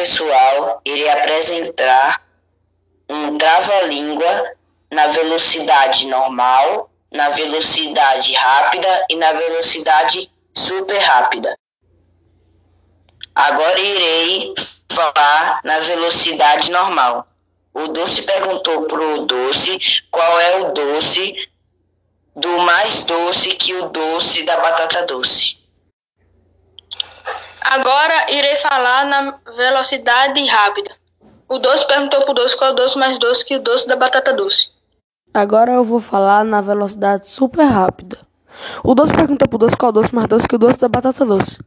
pessoal, irei apresentar um trava-língua na velocidade normal, na velocidade rápida e na velocidade super rápida. Agora irei falar na velocidade normal. O doce perguntou pro doce qual é o doce do mais doce que o doce da batata doce. Agora irei falar na velocidade rápida. O doce perguntou pro doce qual é o doce mais doce que o doce da batata doce. Agora eu vou falar na velocidade super rápida. O doce perguntou pro doce qual é o doce mais doce que o doce da batata doce.